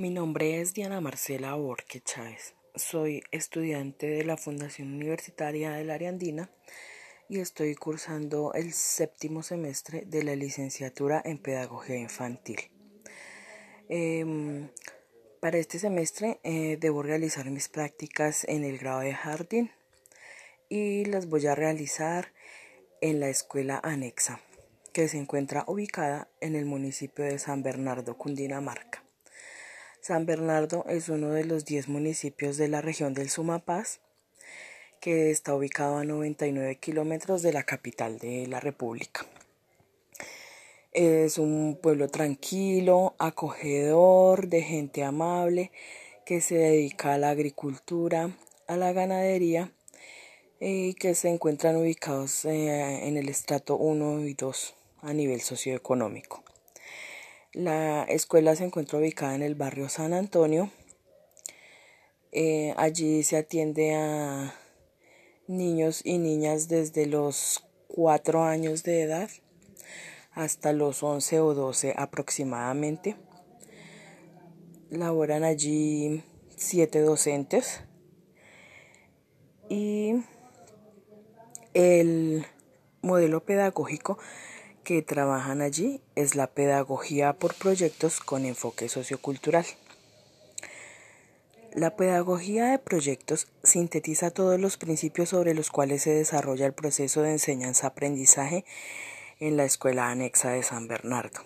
Mi nombre es Diana Marcela Borque Chávez. Soy estudiante de la Fundación Universitaria del Área Andina y estoy cursando el séptimo semestre de la licenciatura en Pedagogía Infantil. Em, para este semestre eh, debo realizar mis prácticas en el grado de jardín y las voy a realizar en la escuela anexa que se encuentra ubicada en el municipio de San Bernardo, Cundinamarca. San Bernardo es uno de los 10 municipios de la región del Sumapaz, que está ubicado a 99 kilómetros de la capital de la República. Es un pueblo tranquilo, acogedor, de gente amable, que se dedica a la agricultura, a la ganadería y que se encuentran ubicados eh, en el estrato 1 y 2 a nivel socioeconómico. La escuela se encuentra ubicada en el barrio San Antonio. Eh, allí se atiende a niños y niñas desde los 4 años de edad hasta los 11 o 12 aproximadamente. Laboran allí siete docentes y el modelo pedagógico que trabajan allí es la pedagogía por proyectos con enfoque sociocultural. La pedagogía de proyectos sintetiza todos los principios sobre los cuales se desarrolla el proceso de enseñanza-aprendizaje en la escuela anexa de San Bernardo.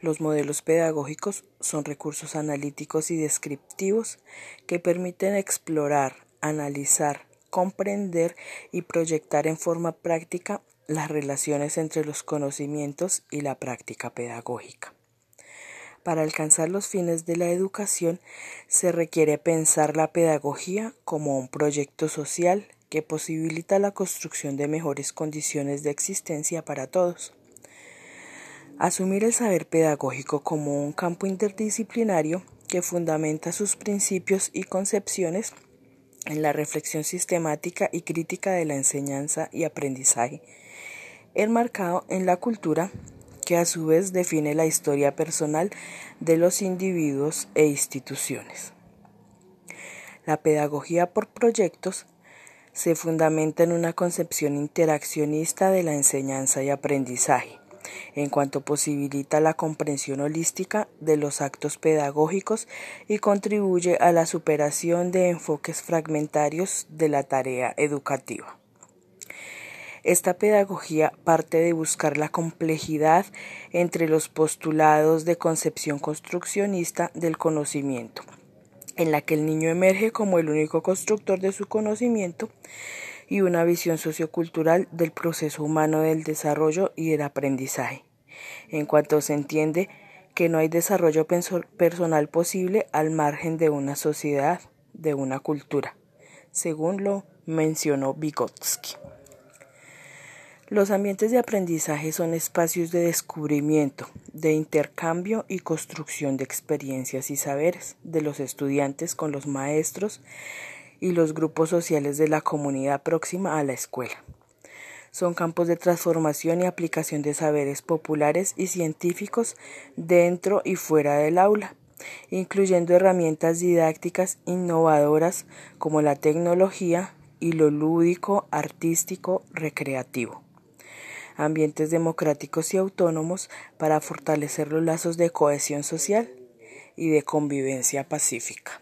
Los modelos pedagógicos son recursos analíticos y descriptivos que permiten explorar, analizar, comprender y proyectar en forma práctica las relaciones entre los conocimientos y la práctica pedagógica. Para alcanzar los fines de la educación se requiere pensar la pedagogía como un proyecto social que posibilita la construcción de mejores condiciones de existencia para todos. Asumir el saber pedagógico como un campo interdisciplinario que fundamenta sus principios y concepciones en la reflexión sistemática y crítica de la enseñanza y aprendizaje enmarcado en la cultura que a su vez define la historia personal de los individuos e instituciones. La pedagogía por proyectos se fundamenta en una concepción interaccionista de la enseñanza y aprendizaje, en cuanto posibilita la comprensión holística de los actos pedagógicos y contribuye a la superación de enfoques fragmentarios de la tarea educativa. Esta pedagogía parte de buscar la complejidad entre los postulados de concepción construccionista del conocimiento, en la que el niño emerge como el único constructor de su conocimiento y una visión sociocultural del proceso humano del desarrollo y el aprendizaje, en cuanto se entiende que no hay desarrollo personal posible al margen de una sociedad, de una cultura, según lo mencionó Vygotsky. Los ambientes de aprendizaje son espacios de descubrimiento, de intercambio y construcción de experiencias y saberes de los estudiantes con los maestros y los grupos sociales de la comunidad próxima a la escuela. Son campos de transformación y aplicación de saberes populares y científicos dentro y fuera del aula, incluyendo herramientas didácticas innovadoras como la tecnología y lo lúdico, artístico, recreativo ambientes democráticos y autónomos para fortalecer los lazos de cohesión social y de convivencia pacífica.